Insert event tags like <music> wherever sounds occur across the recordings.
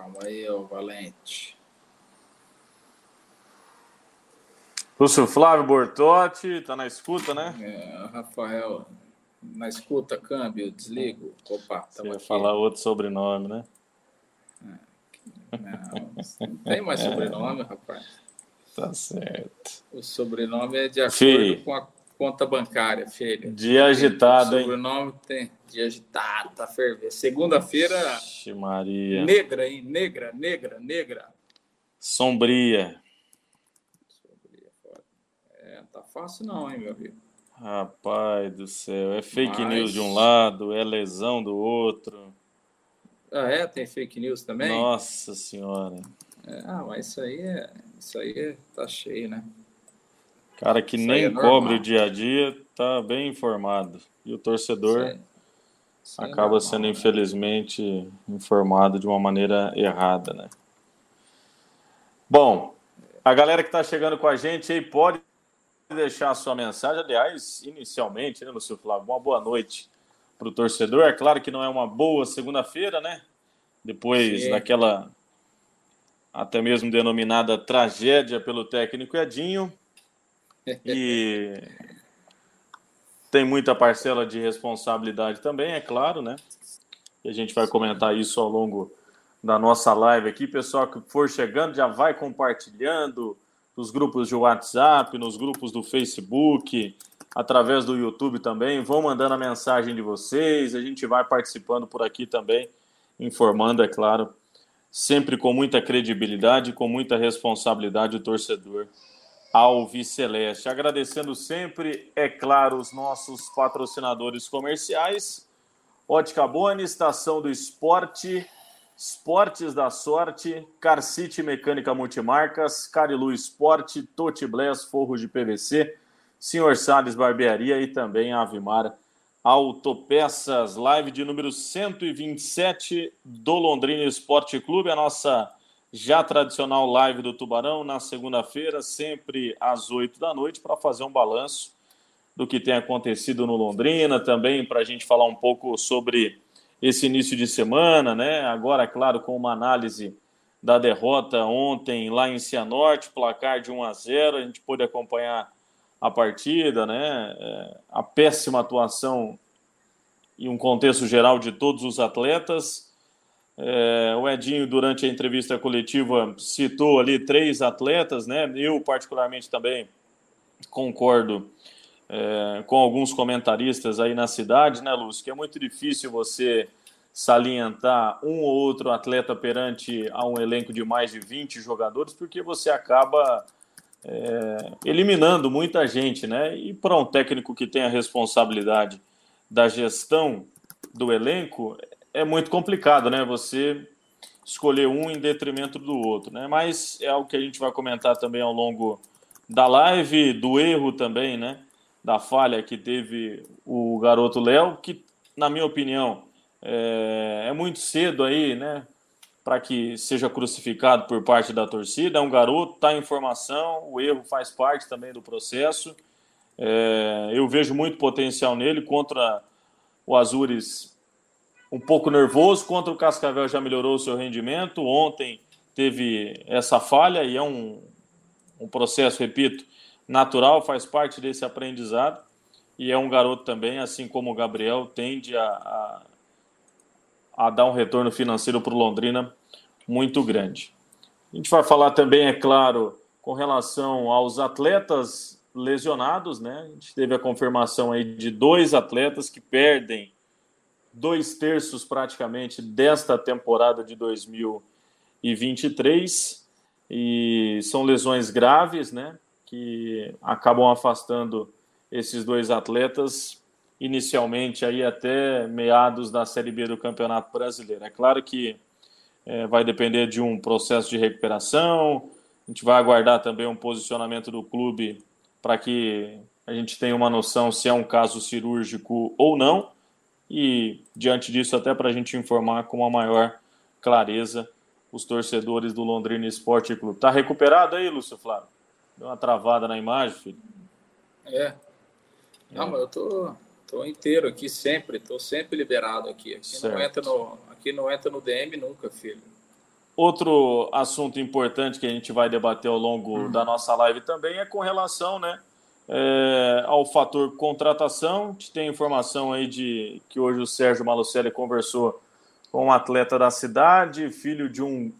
Calma aí, ô Valente. Lúcio Flávio Bortotti, tá na escuta, né? É, Rafael, na escuta, câmbio, desligo. Opa, Você ia falar outro sobrenome, né? Não, não tem mais <laughs> sobrenome, rapaz. Tá certo. O sobrenome é de acordo Fih. com a conta bancária, filho. Dia agitado, hein? sobrenome tem dia agitado, tá fervendo. Segunda-feira, Maria. negra, hein? Negra, negra, negra. Sombria. É, tá fácil não, hein, meu amigo. Rapaz do céu. É fake Mas- news de um lado, é lesão do outro. Ah, é? Tem fake news também? Nossa senhora. É, ah, mas isso aí é. Isso aí é, tá cheio, né? Cara que Isso nem é cobre o dia a dia, tá bem informado. E o torcedor Isso aí- isso aí é acaba normal, sendo, né? infelizmente, informado de uma maneira errada, né? Bom, a galera que está chegando com a gente aí pode deixar a sua mensagem. Aliás, inicialmente, né, Lúcio Flávio, uma boa noite para o torcedor. É claro que não é uma boa segunda-feira, né? Depois Sim. daquela até mesmo denominada tragédia pelo técnico Edinho. E tem muita parcela de responsabilidade também, é claro, né? E a gente vai comentar isso ao longo da nossa live aqui. Pessoal que for chegando já vai compartilhando nos grupos de WhatsApp, nos grupos do Facebook, através do YouTube também. Vão mandando a mensagem de vocês. A gente vai participando por aqui também, informando, é claro, sempre com muita credibilidade, com muita responsabilidade o torcedor Alviceleste. Agradecendo sempre, é claro, os nossos patrocinadores comerciais. Ótica Boni, Estação do Esporte, Esportes da Sorte, Car City Mecânica Multimarcas, Carilu Esporte, Toti Bless, Forros de PVC, Senhor Salles Barbearia e também Avimar Autopeças. Live de número 127 do Londrina Esporte Clube, a nossa já tradicional live do Tubarão na segunda-feira, sempre às 8 da noite, para fazer um balanço do que tem acontecido no Londrina, também para a gente falar um pouco sobre esse início de semana, né? Agora, claro, com uma análise da derrota ontem lá em Cianorte, placar de 1 a 0, a gente pôde acompanhar a partida, né? É, A péssima atuação e um contexto geral de todos os atletas. É, o Edinho, durante a entrevista coletiva, citou ali três atletas, né? Eu, particularmente, também concordo é, com alguns comentaristas aí na cidade, né, Lúcio? Que é muito difícil você salientar um ou outro atleta perante a um elenco de mais de 20 jogadores, porque você acaba é, eliminando muita gente, né? E para um técnico que tem a responsabilidade da gestão do elenco, é muito complicado, né? Você escolher um em detrimento do outro, né? Mas é algo que a gente vai comentar também ao longo da live, do erro também, né? Da falha que teve o garoto Léo, que, na minha opinião, é, é muito cedo aí, né? Para que seja crucificado por parte da torcida. É um garoto, está em formação, o erro faz parte também do processo. É, eu vejo muito potencial nele contra o Azures um pouco nervoso, contra o Cascavel já melhorou o seu rendimento. Ontem teve essa falha e é um, um processo, repito, natural, faz parte desse aprendizado. E é um garoto também, assim como o Gabriel, tende a, a, a dar um retorno financeiro para o Londrina muito grande. A gente vai falar também, é claro, com relação aos atletas lesionados, né? A gente teve a confirmação aí de dois atletas que perdem dois terços praticamente desta temporada de 2023 e são lesões graves, né? Que acabam afastando esses dois atletas inicialmente aí até meados da Série B do Campeonato Brasileiro. É claro que é, vai depender de um processo de recuperação. A gente vai aguardar também um posicionamento do clube para que a gente tenha uma noção se é um caso cirúrgico ou não. E diante disso, até para a gente informar com uma maior clareza os torcedores do Londrina Esporte Clube. Tá recuperado aí, Lúcio Flávio? Deu uma travada na imagem, filho. É. Não, mas eu tô, tô inteiro aqui sempre, tô sempre liberado aqui. Aqui não, entra no, aqui não entra no DM nunca, filho. outro assunto importante que a gente vai debater ao longo hum. da nossa live também é com relação, né, é, ao fator contratação. A gente tem informação aí de que hoje o Sérgio Malucelli conversou com um atleta da cidade, filho de um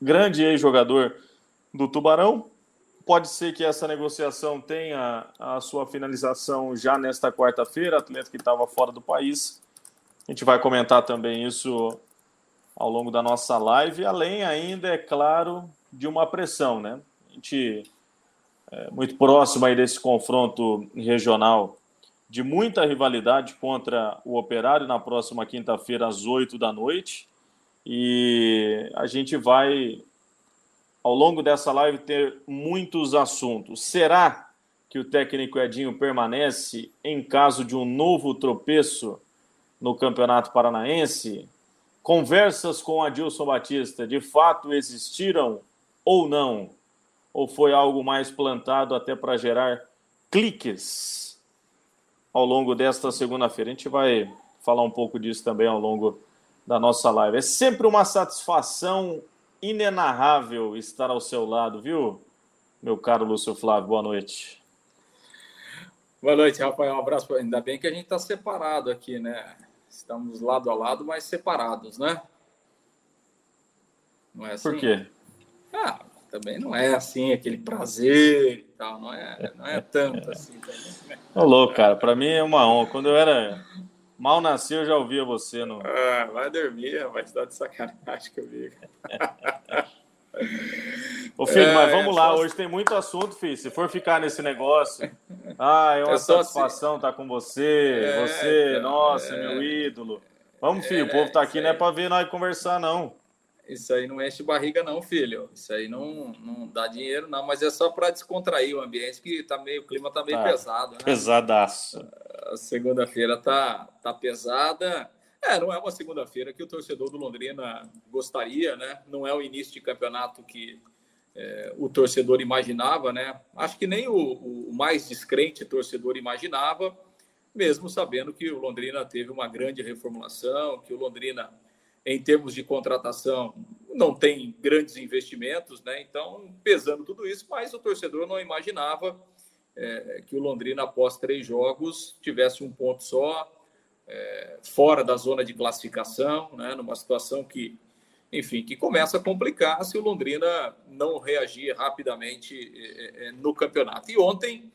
grande ex-jogador do Tubarão. Pode ser que essa negociação tenha a sua finalização já nesta quarta-feira, atleta que estava fora do país. A gente vai comentar também isso ao longo da nossa live, além ainda, é claro, de uma pressão, né? A gente muito próximo aí desse confronto regional de muita rivalidade contra o Operário na próxima quinta-feira às 8 da noite. E a gente vai, ao longo dessa live, ter muitos assuntos. Será que o técnico Edinho permanece em caso de um novo tropeço no Campeonato Paranaense? Conversas com Adilson Batista de fato existiram ou não? Ou foi algo mais plantado até para gerar cliques? ao longo desta segunda-feira. A gente vai falar um pouco disso também ao longo da nossa live. É sempre uma satisfação inenarrável estar ao seu lado, viu, meu caro Lúcio Flávio? Boa noite. Boa noite, Rafael. Um abraço. Ainda bem que a gente está separado aqui, né? Estamos lado a lado, mas separados, né? Não é assim? Por quê? Ah, também não é assim, aquele prazer e tal, não é, não é tanto assim. Também, né? Ô, louco, cara, para mim é uma honra. Quando eu era mal nascido, eu já ouvia você no. Ah, vai dormir, vai estar de sacanagem comigo. <laughs> Ô, filho, é, mas vamos é lá, só... hoje tem muito assunto, filho. Se for ficar nesse negócio, <laughs> ah, é uma é satisfação estar assim... com você, é, você, então, nossa, é. meu ídolo. Vamos, filho, o povo tá aqui não é para ver nós conversar, não. Isso aí não enche barriga, não, filho. Isso aí não, não dá dinheiro, não. Mas é só para descontrair o ambiente, que tá meio, o clima tá meio tá. pesado, né? Pesadaço. A segunda-feira tá, tá pesada. É, não é uma segunda-feira que o torcedor do Londrina gostaria, né? Não é o início de campeonato que é, o torcedor imaginava, né? Acho que nem o, o mais descrente torcedor imaginava, mesmo sabendo que o Londrina teve uma grande reformulação, que o Londrina em termos de contratação, não tem grandes investimentos, né? Então, pesando tudo isso, mas o torcedor não imaginava é, que o Londrina, após três jogos, tivesse um ponto só, é, fora da zona de classificação, né? Numa situação que, enfim, que começa a complicar se o Londrina não reagir rapidamente é, é no campeonato. E ontem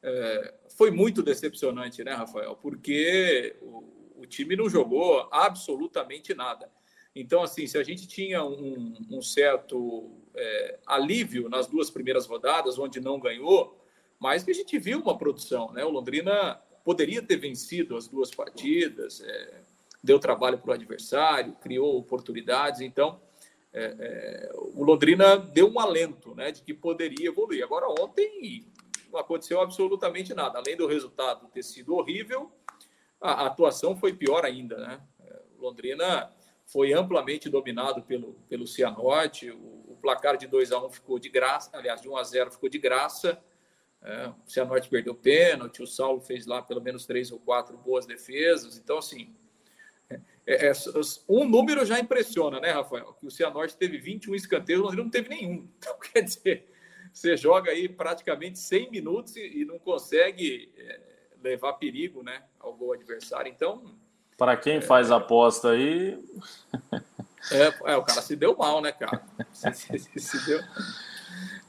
é, foi muito decepcionante, né, Rafael? Porque o, o time não jogou absolutamente nada. Então, assim, se a gente tinha um, um certo é, alívio nas duas primeiras rodadas, onde não ganhou, mas que a gente viu uma produção, né? O Londrina poderia ter vencido as duas partidas, é, deu trabalho para o adversário, criou oportunidades, então é, é, o Londrina deu um alento, né, de que poderia evoluir. Agora ontem não aconteceu absolutamente nada, além do resultado ter sido horrível, a atuação foi pior ainda, né? Londrina foi amplamente dominado pelo, pelo Cianorte, o, o placar de 2 a 1 um ficou de graça, aliás, de 1 um a 0 ficou de graça. É, o Cianorte perdeu pênalti, o Saulo fez lá pelo menos três ou quatro boas defesas. Então, assim, é, é, um número já impressiona, né, Rafael? Que o Cianorte teve 21 escanteios, o Londrina não teve nenhum. <laughs> Então, quer dizer, você joga aí praticamente 100 minutos e, e não consegue é, levar perigo né, ao gol adversário. Então. Para quem é... faz aposta aí. <laughs> É, é, o cara se deu mal, né, cara? Se, se, se deu.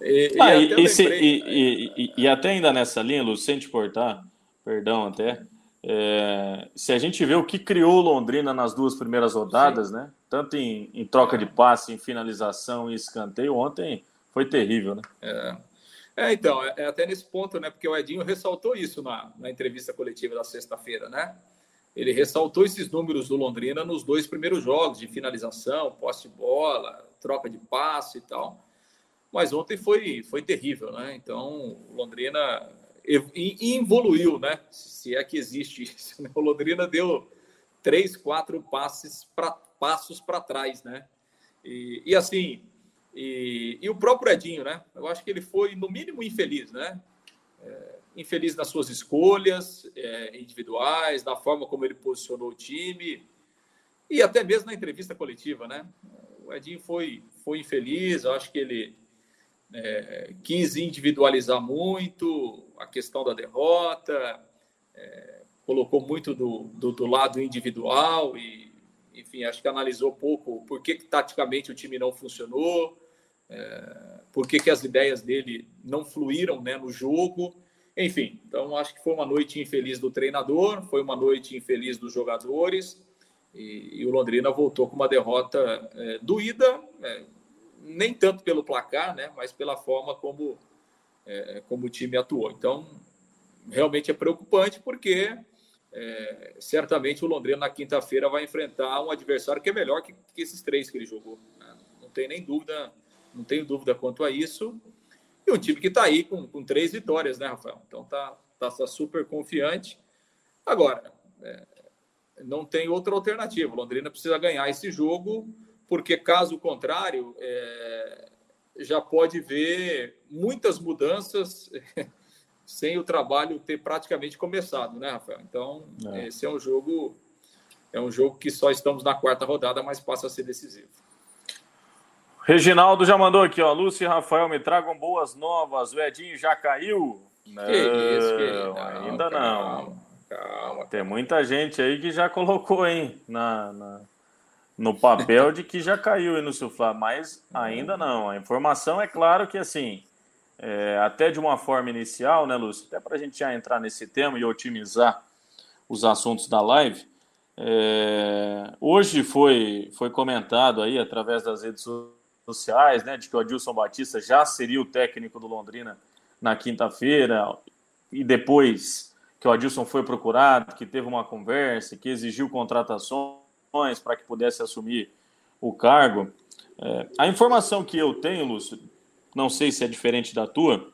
E, ah, e, né? e, e, até ainda nessa linha, Lu, sem te cortar, perdão até, é, se a gente vê o que criou Londrina nas duas primeiras rodadas, Sim. né? Tanto em, em troca de passe, em finalização e escanteio, ontem foi terrível, né? É. É, então, é, é, até nesse ponto, né? Porque o Edinho ressaltou isso na, na entrevista coletiva da sexta-feira, né? Ele ressaltou esses números do Londrina nos dois primeiros jogos, de finalização, posse de bola, troca de passe e tal. Mas ontem foi, foi terrível, né? Então, o Londrina evoluiu, né? Se é que existe isso. Né? O Londrina deu três, quatro passes pra, passos para trás, né? E, e assim, e, e, o próprio Edinho, né? Eu acho que ele foi, no mínimo, infeliz, né? É, infeliz nas suas escolhas é, individuais, na forma como ele posicionou o time e até mesmo na entrevista coletiva, né? o Edinho foi, foi infeliz, eu acho que ele é, quis individualizar muito a questão da derrota, é, colocou muito do, do, do, lado individual e, enfim, acho que analisou pouco por que, que taticamente o time não funcionou, é, por que, que as ideias dele não fluíram né, no jogo. Enfim, então acho que foi uma noite infeliz do treinador, foi uma noite infeliz dos jogadores e, e o Londrina voltou com uma derrota é, doída, é, nem tanto pelo placar, né, mas pela forma como, é, como o time atuou. Então, realmente é preocupante porque é, certamente o Londrina na quinta-feira vai enfrentar um adversário que é melhor que, que esses três que ele jogou. Né? Não tem nem dúvida, não tenho dúvida quanto a isso. E um time que está aí com, com, três vitórias, né, Rafael? Então tá, tá, tá super confiante. Agora, é, não tem outra alternativa. O Londrina precisa ganhar esse jogo, porque caso contrário, é, já pode ver muitas mudanças <laughs> sem o trabalho ter praticamente começado, né, Rafael? Então, é. esse é um jogo é um jogo que só estamos na quarta rodada, mas passa a ser decisivo. Reginaldo já mandou aqui, ó. Lúcio e Rafael me tragam boas novas. O Edinho já caiu? Não, que isso, querido. ainda calma, não. Calma, Tem muita gente aí que já colocou, hein, na, na no papel de que já caiu aí no Suflá, mas <laughs> ainda não. A informação é claro que assim, é, até de uma forma inicial, né, Lúcio? Até para a gente já entrar nesse tema e otimizar os assuntos da live. É, hoje foi, foi comentado aí através das redes sociais, né, de que o Adilson Batista já seria o técnico do Londrina na quinta-feira e depois que o Adilson foi procurado, que teve uma conversa, que exigiu contratações para que pudesse assumir o cargo. É, a informação que eu tenho, Lúcio, não sei se é diferente da tua,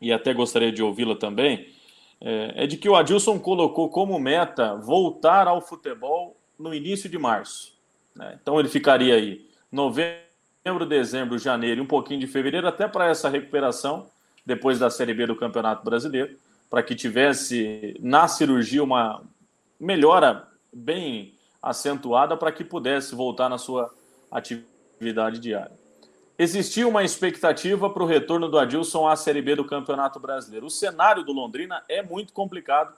e até gostaria de ouvi-la também, é, é de que o Adilson colocou como meta voltar ao futebol no início de março. Né? Então ele ficaria aí novembro, dezembro, janeiro e um pouquinho de fevereiro, até para essa recuperação depois da Série B do Campeonato Brasileiro, para que tivesse na cirurgia uma melhora bem acentuada para que pudesse voltar na sua atividade diária existia uma expectativa para o retorno do Adilson à Série B do Campeonato Brasileiro. O cenário do Londrina é muito complicado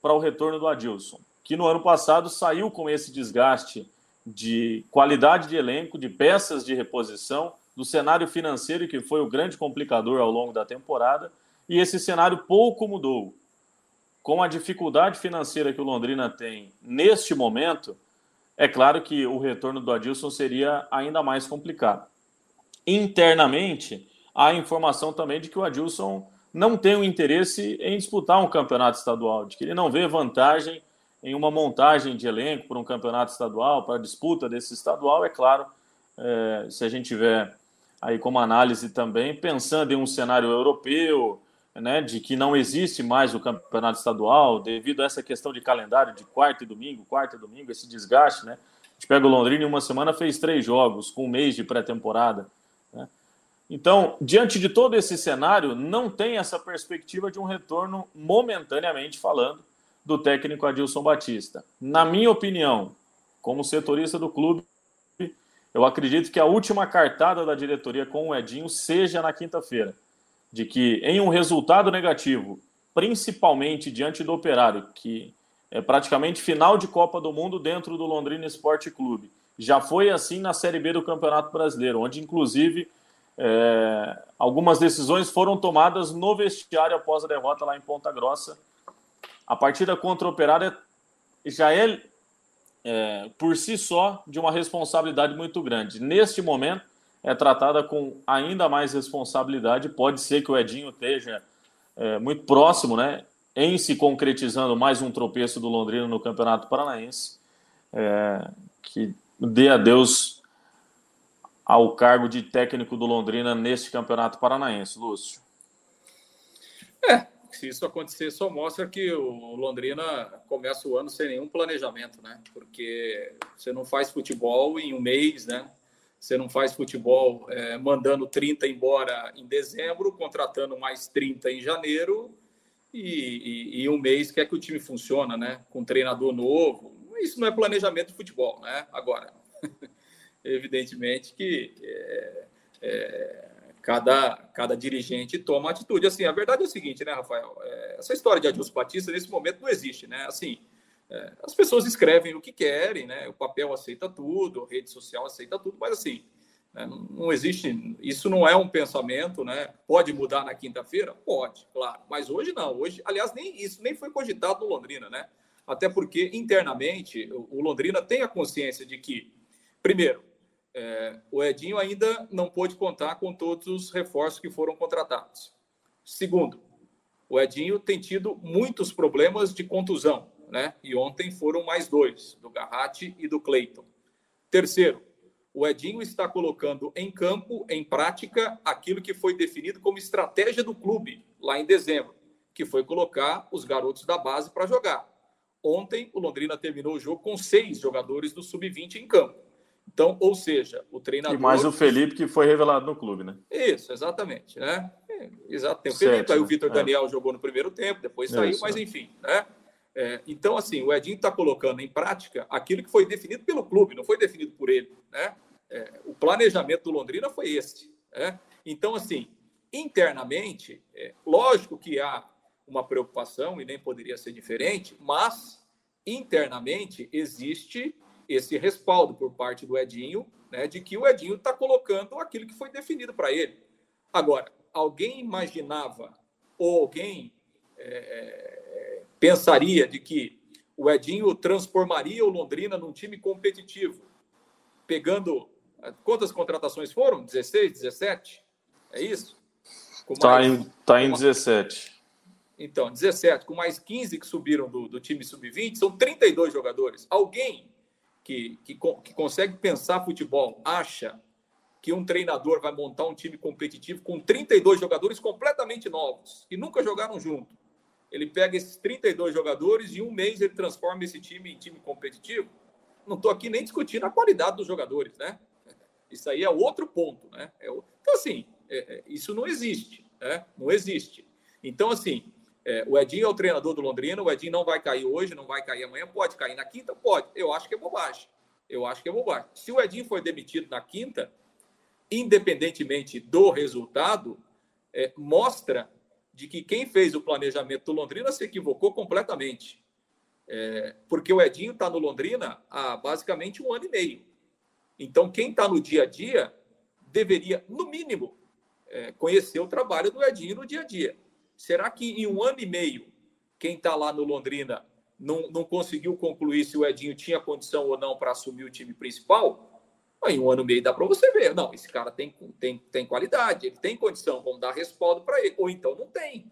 para o retorno do Adilson, que no ano passado saiu com esse desgaste de qualidade de elenco, de peças de reposição, do cenário financeiro que foi o grande complicador ao longo da temporada, e esse cenário pouco mudou. Com a dificuldade financeira que o Londrina tem neste momento, é claro que o retorno do Adilson seria ainda mais complicado internamente, há informação também de que o Adilson não tem o interesse em disputar um campeonato estadual, de que ele não vê vantagem em uma montagem de elenco para um campeonato estadual, para a disputa desse estadual, é claro, é, se a gente tiver aí como análise também, pensando em um cenário europeu, né, de que não existe mais o campeonato estadual, devido a essa questão de calendário de quarta e domingo, quarta e domingo, esse desgaste, né? A gente pega o Londrina em uma semana, fez três jogos, com um mês de pré-temporada. Então, diante de todo esse cenário, não tem essa perspectiva de um retorno, momentaneamente falando, do técnico Adilson Batista. Na minha opinião, como setorista do clube, eu acredito que a última cartada da diretoria com o Edinho seja na quinta-feira. De que, em um resultado negativo, principalmente diante do Operário, que é praticamente final de Copa do Mundo dentro do Londrina Esporte Clube. Já foi assim na Série B do Campeonato Brasileiro, onde, inclusive, é, algumas decisões foram tomadas no vestiário após a derrota lá em Ponta Grossa. A partida contra o Operário já é, é, por si só, de uma responsabilidade muito grande. Neste momento, é tratada com ainda mais responsabilidade. Pode ser que o Edinho esteja é, muito próximo, né, em se concretizando mais um tropeço do Londrina no Campeonato Paranaense. É, que dê a Deus ao cargo de técnico do Londrina neste campeonato paranaense, Lúcio? É, se isso acontecer, só mostra que o Londrina começa o ano sem nenhum planejamento, né? Porque você não faz futebol em um mês, né? Você não faz futebol é, mandando 30 embora em dezembro, contratando mais 30 em janeiro e, e, e um mês quer que o time funcione, né? Com treinador novo. Isso não é planejamento de futebol, né? Agora, <laughs> evidentemente que é, é, cada, cada dirigente toma atitude. Assim, a verdade é o seguinte, né, Rafael? É, essa história de Adilson Batista, nesse momento, não existe, né? Assim, é, as pessoas escrevem o que querem, né? O papel aceita tudo, a rede social aceita tudo, mas assim, né? não, existe, isso não é um pensamento, né? Pode mudar na quinta-feira? Pode, claro, mas hoje não. Hoje, aliás, nem isso nem foi cogitado no Londrina, né? Até porque internamente o Londrina tem a consciência de que, primeiro, é, o Edinho ainda não pôde contar com todos os reforços que foram contratados. Segundo, o Edinho tem tido muitos problemas de contusão né? E ontem foram mais dois, do Garratti e do Cleiton. Terceiro, o Edinho está colocando em campo, em prática, aquilo que foi definido como estratégia do clube lá em dezembro, que foi colocar os garotos da base para jogar. Ontem, o Londrina terminou o jogo com seis jogadores do sub-20 em campo. Então, ou seja, o treinador. E mais o Felipe, que foi revelado no clube, né? Isso, exatamente. Né? É, exato. Tem o Felipe, aí o Vitor é. Daniel jogou no primeiro tempo, depois saiu, Isso, mas enfim, né? É, então, assim, o Edinho está colocando em prática aquilo que foi definido pelo clube, não foi definido por ele. Né? É, o planejamento do Londrina foi este. Né? Então, assim, internamente, lógico que há uma preocupação e nem poderia ser diferente, mas internamente existe esse respaldo por parte do Edinho, né, de que o Edinho está colocando aquilo que foi definido para ele. Agora, alguém imaginava ou alguém é, pensaria de que o Edinho transformaria o Londrina num time competitivo, pegando. Quantas contratações foram? 16, 17? É isso? Está em, tá em 17. Então, 17, com mais 15 que subiram do, do time sub-20, são 32 jogadores. Alguém que, que, que consegue pensar futebol acha que um treinador vai montar um time competitivo com 32 jogadores completamente novos, que nunca jogaram junto, ele pega esses 32 jogadores e em um mês ele transforma esse time em time competitivo. Não estou aqui nem discutindo a qualidade dos jogadores, né? Isso aí é outro ponto, né? É. Então, assim, é, é, isso não existe, né? Não existe. Então, assim, é, o Edinho é o treinador do Londrina, o Edinho não vai cair hoje, não vai cair amanhã, pode cair na quinta? Pode. Eu acho que é bobagem. Eu acho que é bobagem. Se o Edinho for demitido na quinta, independentemente do resultado, é, mostra de que quem fez o planejamento do Londrina se equivocou completamente. É, porque o Edinho está no Londrina há basicamente um ano e meio. Então, quem está no dia a dia deveria, no mínimo, é, conhecer o trabalho do Edinho no dia a dia. Será que em um ano e meio, quem está lá no Londrina não, não conseguiu concluir se o Edinho tinha condição ou não para assumir o time principal? Em um ano e meio dá para você ver. Não, esse cara tem, tem, tem qualidade, ele tem condição, vamos dar respaldo para ele. Ou então não tem.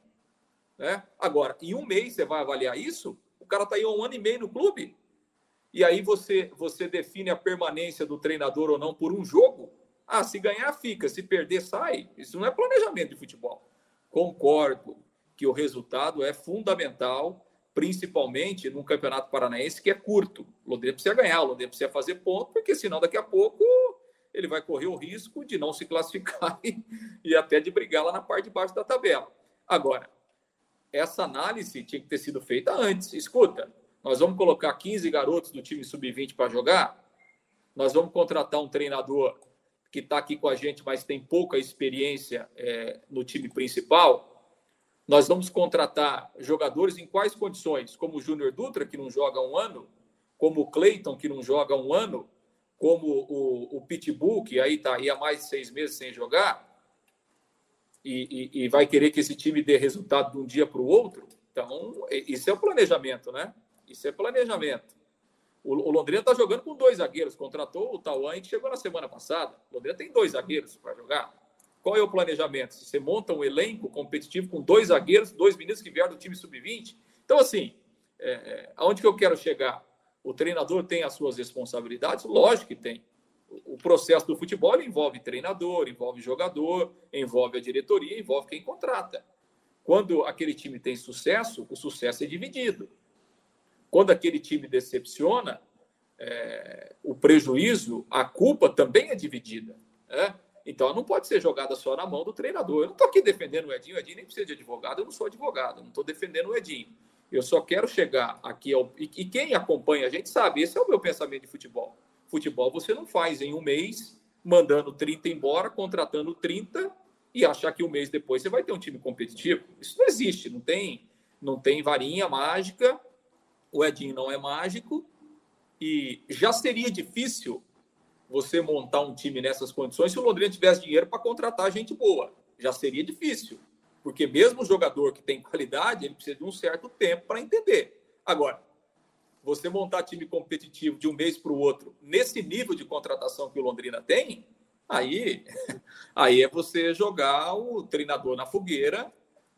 Né? Agora, em um mês você vai avaliar isso? O cara está aí um ano e meio no clube. E aí você, você define a permanência do treinador ou não por um jogo? Ah, se ganhar, fica. Se perder, sai. Isso não é planejamento de futebol. Concordo que o resultado é fundamental principalmente num campeonato paranaense que é curto. O Londrina precisa ganhar, o Londrina precisa fazer ponto, porque senão daqui a pouco ele vai correr o risco de não se classificar <laughs> e, e até de brigar lá na parte de baixo da tabela. Agora, essa análise tinha que ter sido feita antes. Escuta, nós vamos colocar 15 garotos do time sub-20 para jogar, nós vamos contratar um treinador que está aqui com a gente, mas tem pouca experiência é, no time principal nós vamos contratar jogadores em quais condições? Como o Júnior Dutra, que não joga um ano, como o Cleiton, que não joga um ano, como o, o Pitbull, que aí está aí há mais de seis meses sem jogar, e, e, e, vai querer que esse time dê resultado de um dia para o outro. Então, isso é o planejamento, né? Isso é planejamento. O, Londrina está jogando com dois zagueiros, contratou o Tauan, que chegou na semana passada. O Londrina tem dois zagueiros para jogar. Qual é o planejamento? Se você monta um elenco competitivo com dois zagueiros, dois meninos que vieram do time sub-20. Então, assim, é, é, aonde que eu quero chegar? O treinador tem as suas responsabilidades? Lógico que tem. O processo do futebol envolve treinador, envolve jogador, envolve a diretoria, envolve quem contrata. Quando aquele time tem sucesso, o sucesso é dividido. Quando aquele time decepciona, é, o prejuízo, a culpa também é dividida. Né? Então, não pode ser jogada só na mão do treinador. Eu não estou aqui defendendo o Edinho, o Edinho nem precisa de advogado, eu não sou advogado, não estou defendendo o Edinho. Eu só quero chegar aqui ao. E, e quem acompanha a gente sabe, esse é o meu pensamento de futebol. Futebol você não faz em um mês, mandando 30 embora, contratando 30 e achar que um mês depois você vai ter um time competitivo. Isso não existe, não tem, não tem varinha mágica. O Edinho não é mágico e já seria difícil você montar um time nessas condições se o Londrina tivesse dinheiro para contratar gente boa. Já seria difícil, porque mesmo o jogador que tem qualidade, ele precisa de um certo tempo para entender. Agora, você montar time competitivo de um mês para o outro, nesse nível de contratação que o Londrina tem, Aí, <laughs> aí é você jogar o treinador na fogueira,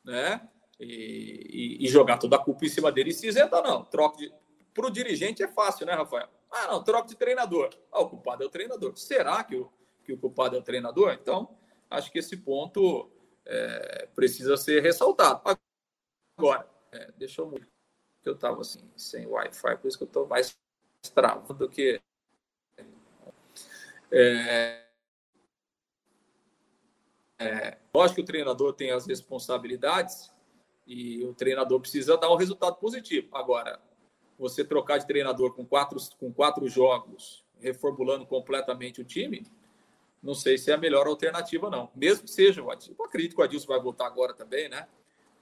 né? E, e, jogar toda a culpa em cima dele e se isentar, não. Troca de. Para o dirigente é fácil, né, Rafael? Ah, não, troca de treinador. Ah, o culpado é o treinador. Será que o, que o culpado é o treinador? Então, acho que esse ponto é, precisa ser ressaltado. Agora, é, deixa eu. Eu estava assim, sem Wi-Fi, por isso que eu estou mais travado do que. É, é, lógico que o treinador tem as responsabilidades e o treinador precisa dar um resultado positivo. Agora, você trocar de treinador com quatro, com quatro jogos, reformulando completamente o time, não sei se é a melhor alternativa, não. Mesmo que seja o acredito que o Adilson vai voltar agora também, né?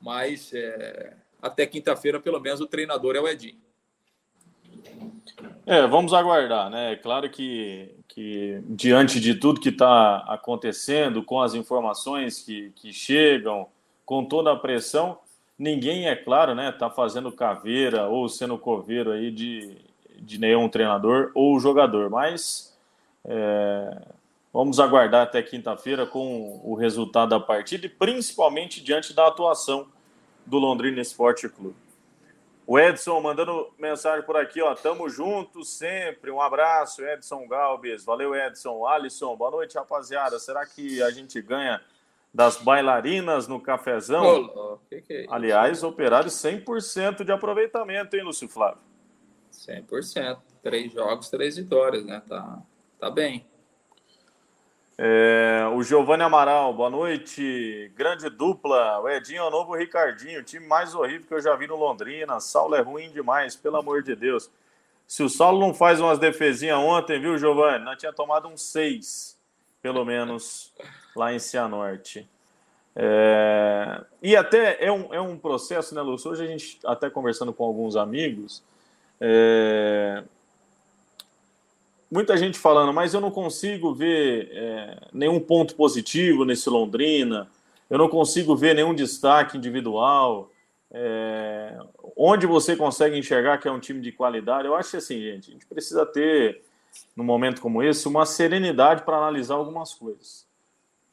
Mas é, até quinta-feira, pelo menos, o treinador é o Edinho. É, vamos aguardar, né? É claro que, que diante de tudo que está acontecendo, com as informações que, que chegam, com toda a pressão, ninguém, é claro, né, está fazendo caveira ou sendo coveiro aí de, de nenhum treinador ou jogador, mas é, vamos aguardar até quinta-feira com o resultado da partida e principalmente diante da atuação do Londrina Esporte Clube. O Edson mandando mensagem por aqui, ó. Tamo junto sempre. Um abraço, Edson Galbes. Valeu, Edson. Alisson, boa noite, rapaziada. Será que a gente ganha das bailarinas no cafezão? Oh, que que é Aliás, operário 100% de aproveitamento, hein, Lúcio Flávio? 100%. Três jogos, três vitórias, né? Tá, tá bem. É, o Giovanni Amaral, boa noite. Grande dupla. O Edinho é o novo Ricardinho, time mais horrível que eu já vi no Londrina. Saulo é ruim demais, pelo amor de Deus. Se o Saulo não faz umas defesinhas ontem, viu, Giovanni? Nós tinha tomado um seis, pelo menos, lá em Cianorte. É... E até é um, é um processo, né, Lúcio? Hoje a gente, até conversando com alguns amigos, é muita gente falando, mas eu não consigo ver é, nenhum ponto positivo nesse Londrina, eu não consigo ver nenhum destaque individual. É, onde você consegue enxergar que é um time de qualidade? Eu acho que assim, gente, a gente precisa ter, num momento como esse, uma serenidade para analisar algumas coisas.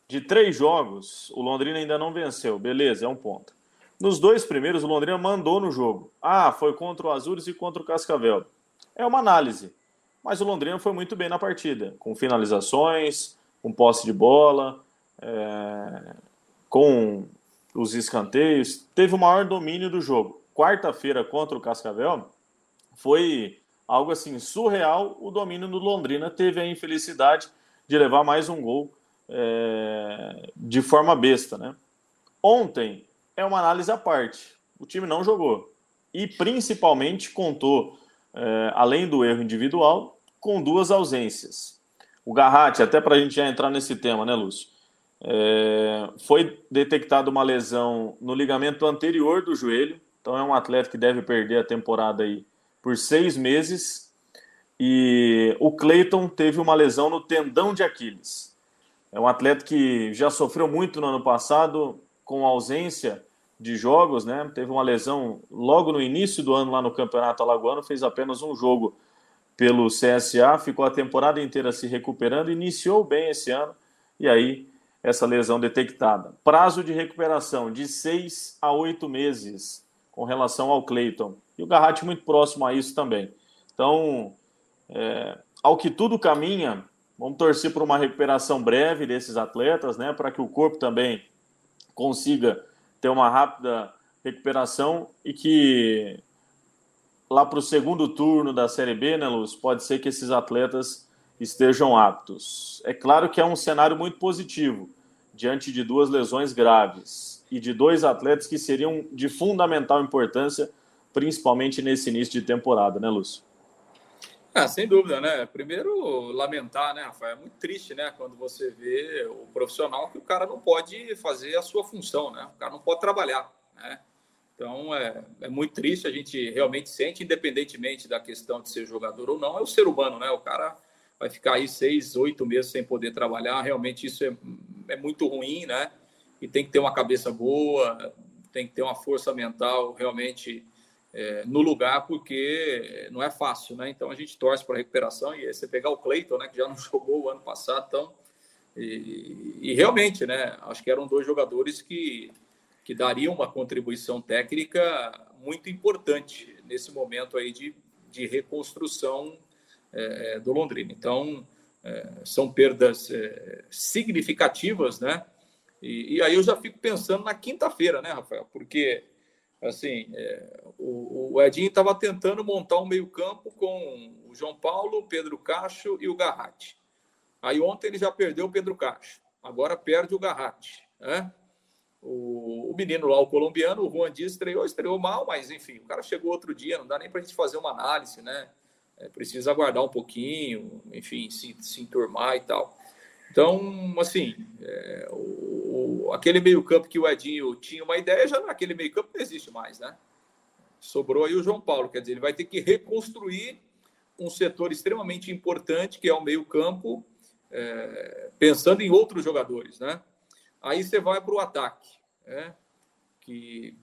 De três jogos, o Londrina ainda não venceu, beleza, é um ponto. Nos dois primeiros, o Londrina mandou no jogo. Ah, foi contra o Azures e contra o Cascavel. É uma análise. Mas o Londrina foi muito bem na partida, com finalizações, com posse de bola, é, com os escanteios. Teve o maior domínio do jogo. Quarta-feira contra o Cascavel foi algo assim surreal. O domínio do Londrina teve a infelicidade de levar mais um gol é, de forma besta, né? Ontem é uma análise à parte. O time não jogou e principalmente contou é, além do erro individual, com duas ausências. O Garratti, até para a gente já entrar nesse tema, né, Lúcio? É, foi detectada uma lesão no ligamento anterior do joelho, então é um atleta que deve perder a temporada aí por seis meses. E o Cleiton teve uma lesão no tendão de Aquiles. É um atleta que já sofreu muito no ano passado com ausência de jogos, né? Teve uma lesão logo no início do ano lá no Campeonato Alagoano, fez apenas um jogo pelo CSA, ficou a temporada inteira se recuperando, iniciou bem esse ano e aí essa lesão detectada. Prazo de recuperação de seis a oito meses com relação ao Cleiton. E o Garratti muito próximo a isso também. Então, é, ao que tudo caminha, vamos torcer por uma recuperação breve desses atletas, né? Para que o corpo também consiga ter uma rápida recuperação e que lá para o segundo turno da Série B, né, Luz, pode ser que esses atletas estejam aptos. É claro que é um cenário muito positivo diante de duas lesões graves e de dois atletas que seriam de fundamental importância, principalmente nesse início de temporada, né, Lúcio? Ah, sem dúvida, né? Primeiro, lamentar, né, Rafael? É muito triste, né? Quando você vê o profissional que o cara não pode fazer a sua função, né? O cara não pode trabalhar, né? Então, é, é muito triste, a gente realmente sente, independentemente da questão de ser jogador ou não, é o ser humano, né? O cara vai ficar aí seis, oito meses sem poder trabalhar, realmente isso é, é muito ruim, né? E tem que ter uma cabeça boa, tem que ter uma força mental realmente é, no lugar, porque não é fácil, né? Então a gente torce para a recuperação e aí você pegar o Cleiton, né, que já não <laughs> jogou o ano passado, então. E, e, realmente, né? Acho que eram dois jogadores que, que dariam uma contribuição técnica muito importante nesse momento aí de, de reconstrução é, do Londrina. Então, é, são perdas é, significativas, né? E, e, aí eu já fico pensando na quinta-feira, né, Rafael? Porque assim, é, o, o, Edinho estava tentando montar um meio-campo com o João Paulo, Pedro Cacho e o Garratti. Aí ontem ele já perdeu o Pedro Cacho, agora perde o Garratti. Né? O, o, menino lá, o colombiano, o Juan Dias, estreou, estreou mal, mas enfim, o cara chegou outro dia, não dá nem para a gente fazer uma análise, né? É, precisa aguardar um pouquinho, enfim, se, se enturmar e tal. Então, assim, é, o, aquele meio-campo que o Edinho tinha uma ideia, já naquele meio-campo não existe mais, né? Sobrou aí o João Paulo, quer dizer, ele vai ter que reconstruir um setor extremamente importante, que é o meio-campo, é, pensando em outros jogadores, né? Aí você vai para o ataque, né? que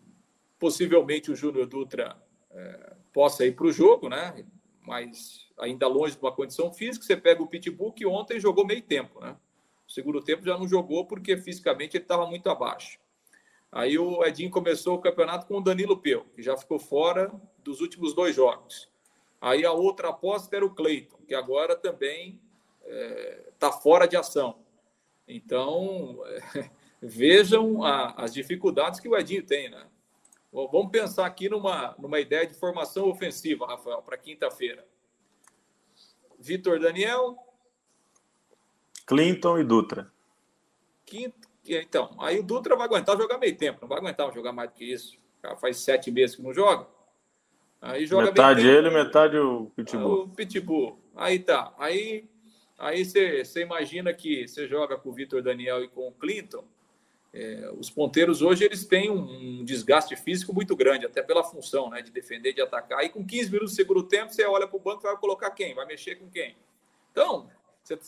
possivelmente o Júnior Dutra é, possa ir para o jogo, né? Mas ainda longe de uma condição física. Você pega o Pitbull, que ontem jogou meio tempo, né? O segundo tempo já não jogou porque fisicamente ele estava muito abaixo. Aí o Edinho começou o campeonato com o Danilo Peu, que já ficou fora dos últimos dois jogos. Aí a outra aposta era o Cleiton, que agora também está é, tá fora de ação. Então, é, <laughs> vejam a, as dificuldades que o Edinho tem, né? Vamos pensar aqui numa, numa ideia de formação ofensiva, Rafael, para quinta-feira. Vitor Daniel. Clinton e Dutra. Quinto, então, aí o Dutra vai aguentar jogar meio tempo, não vai aguentar jogar mais do que isso. Cara faz sete meses que não joga. Aí joga metade ele, metade o Pitbull. O Pitbull. Aí tá. Aí aí você imagina que você joga com o Vitor Daniel e com o Clinton. É, os ponteiros hoje eles têm um, um, desgaste físico muito grande, até pela função né, de defender, de atacar. E com 15 minutos de segundo tempo, você olha para o banco e vai colocar quem? Vai mexer com quem? Então, você,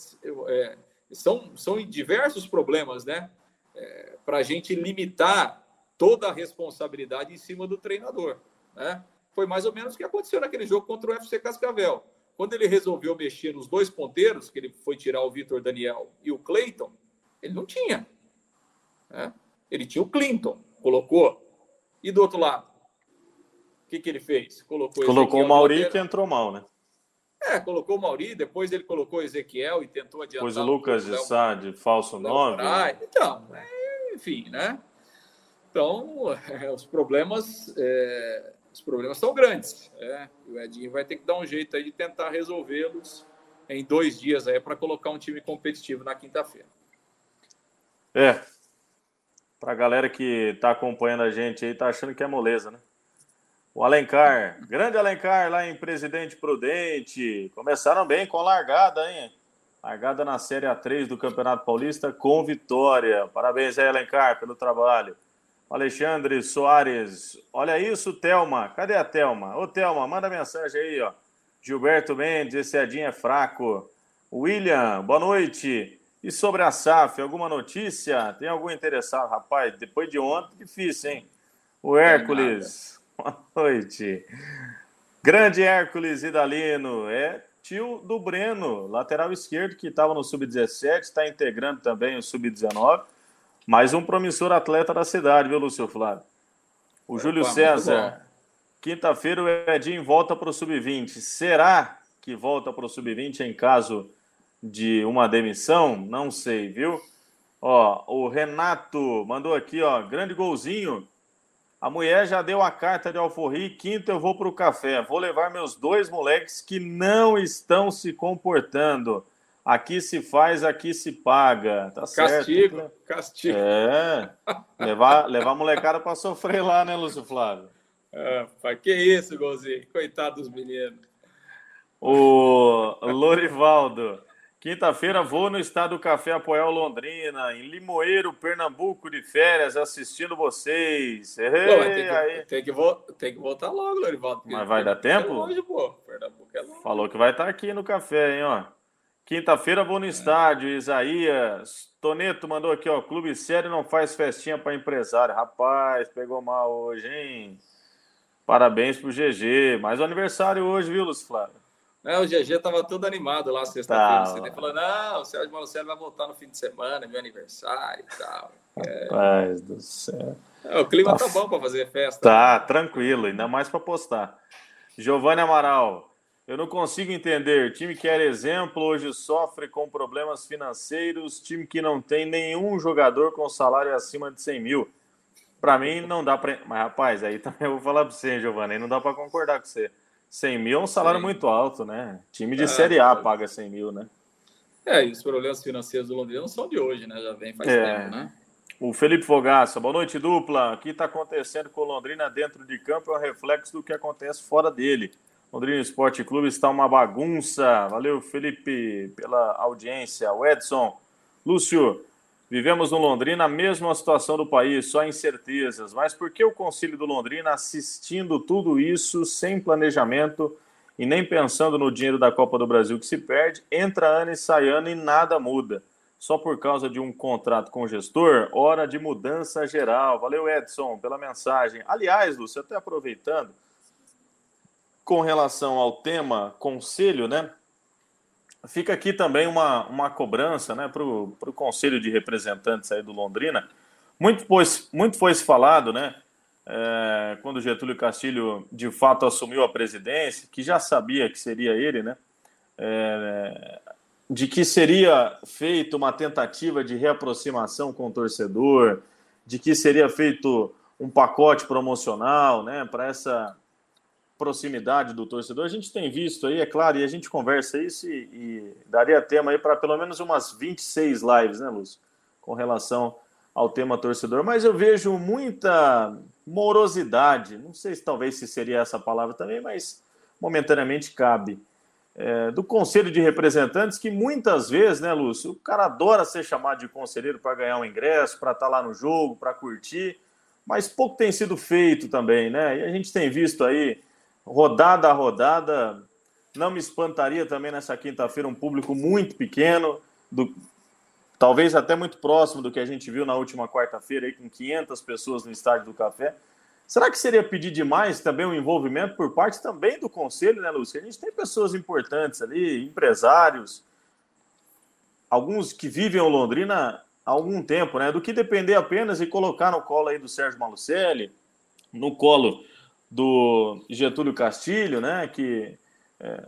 é, são, são diversos problemas, né? É, para a gente limitar toda a responsabilidade em cima do treinador. Né? Foi mais ou menos o que aconteceu naquele jogo contra o FC Cascavel. Quando ele resolveu mexer nos dois ponteiros, que ele foi tirar o Vitor Daniel e o Cleiton, ele não tinha. Né? Ele tinha o Clinton, colocou. E do outro lado? O que, que ele fez? Colocou, colocou o Mauri que entrou mal, né? É, colocou o Mauri, depois ele colocou o Ezequiel e tentou adiantar. Pois o Lucas de Sá, de falso 9. Né? Então, é, enfim, né? Então, é, os problemas é, os problemas são grandes. É, o Edinho vai ter que dar um jeito aí de tentar resolvê-los em dois dias aí para colocar um time competitivo na quinta-feira. É, para a galera que está acompanhando a gente aí, tá achando que é moleza, né? O Alencar, grande Alencar lá em Presidente Prudente. Começaram bem com largada, hein? Largada na Série A3 do Campeonato Paulista com vitória. Parabéns aí, Alencar, pelo trabalho. Alexandre Soares, olha isso, Telma. Cadê a Telma? Ô, Telma, manda mensagem aí, ó. Gilberto Mendes, esse Edinho é fraco. William, boa noite. E sobre a SAF, alguma notícia? Tem algum interessado? Rapaz, depois de ontem, difícil, hein? O Hércules, boa noite. Grande Hércules Idalino, é tio do Breno, lateral esquerdo, que estava no Sub-17, está integrando também o Sub-19. Mais um promissor atleta da cidade, viu, Lúcio Flávio? O Júlio César, quinta-feira o Edinho volta para o Sub-20. Será que volta para o Sub-20 em caso de uma demissão? Não sei, viu? Ó, o Renato mandou aqui, ó, grande golzinho. A mulher já deu a carta de alforri, quinta eu vou para o café. Vou levar meus dois moleques que não estão se comportando. Aqui se faz, aqui se paga. Tá certo. Castigo, castigo. É. Levar, levar a molecada para sofrer lá, né, Lúcio Flávio? É, que isso, golzinho. Coitado dos meninos. O Lorivaldo. Quinta-feira vou no Estado do Café apoiar o Londrina, em Limoeiro, Pernambuco, de férias, assistindo vocês. Ei, pô, tem, que. Tem, que tem que voltar logo, Lorivaldo. Mas vai dar tempo? É longe, pô. Pernambuco é longe. Falou que vai estar aqui no café, hein, ó. Quinta-feira vou no estádio, Isaías. Toneto mandou aqui, ó. Clube sério não faz festinha para empresário. Rapaz, pegou mal hoje, hein? Parabéns pro GG. Mais um aniversário hoje, viu, Lúcio Flávio? É, o GG tava todo animado lá sexta-feira. Tá. Você falou, não, o Sérgio Malucelli vai voltar no fim de semana, meu aniversário e tal. É... Rapaz do céu. É, o clima tá, tá bom para fazer festa. Tá, né? tranquilo, ainda mais para postar. Giovanni Amaral. Eu não consigo entender. Time que era exemplo hoje sofre com problemas financeiros. Time que não tem nenhum jogador com salário acima de 100 mil. Para mim, não dá para. Mas, rapaz, aí também eu vou falar para você, Giovanni. Aí não dá para concordar com você. 100 mil é um salário Sim. muito alto, né? Time de é, Série A paga 100 mil, né? É, e os problemas financeiros do Londrina não são de hoje, né? Já vem faz é. tempo, né? O Felipe Fogaça, boa noite, dupla. O que está acontecendo com o Londrina dentro de campo é um reflexo do que acontece fora dele. Londrina Esporte Clube está uma bagunça. Valeu, Felipe, pela audiência. O Edson, Lúcio, vivemos no Londrina a mesma situação do país, só incertezas. Mas por que o Conselho do Londrina assistindo tudo isso sem planejamento e nem pensando no dinheiro da Copa do Brasil que se perde, entra ano e sai ano e nada muda? Só por causa de um contrato com o gestor, hora de mudança geral. Valeu, Edson, pela mensagem. Aliás, Lúcio, até aproveitando, com relação ao tema conselho, né? Fica aqui também uma, uma cobrança né, para o Conselho de Representantes aí do Londrina. Muito foi, muito foi falado, né? É, quando Getúlio Castilho de fato assumiu a presidência, que já sabia que seria ele, né? É, de que seria feita uma tentativa de reaproximação com o torcedor, de que seria feito um pacote promocional, né? Para essa proximidade do torcedor. A gente tem visto aí, é claro, e a gente conversa isso e, e daria tema aí para pelo menos umas 26 lives, né, Lúcio? Com relação ao tema torcedor. Mas eu vejo muita morosidade, não sei se talvez se seria essa palavra também, mas momentaneamente cabe. É, do conselho de representantes, que muitas vezes, né, Lúcio, o cara adora ser chamado de conselheiro para ganhar um ingresso, para estar tá lá no jogo, para curtir, mas pouco tem sido feito também, né? E a gente tem visto aí rodada a rodada. Não me espantaria também nessa quinta-feira um público muito pequeno, do, talvez até muito próximo do que a gente viu na última quarta-feira, com 500 pessoas no Estádio do Café. Será que seria pedir demais também um envolvimento por parte também do Conselho, né, Lúcio? A gente tem pessoas importantes ali, empresários, alguns que vivem em Londrina há algum tempo, né? Do que depender apenas e colocar no colo aí do Sérgio Malucelli, no colo do Getúlio Castilho, né, que, é,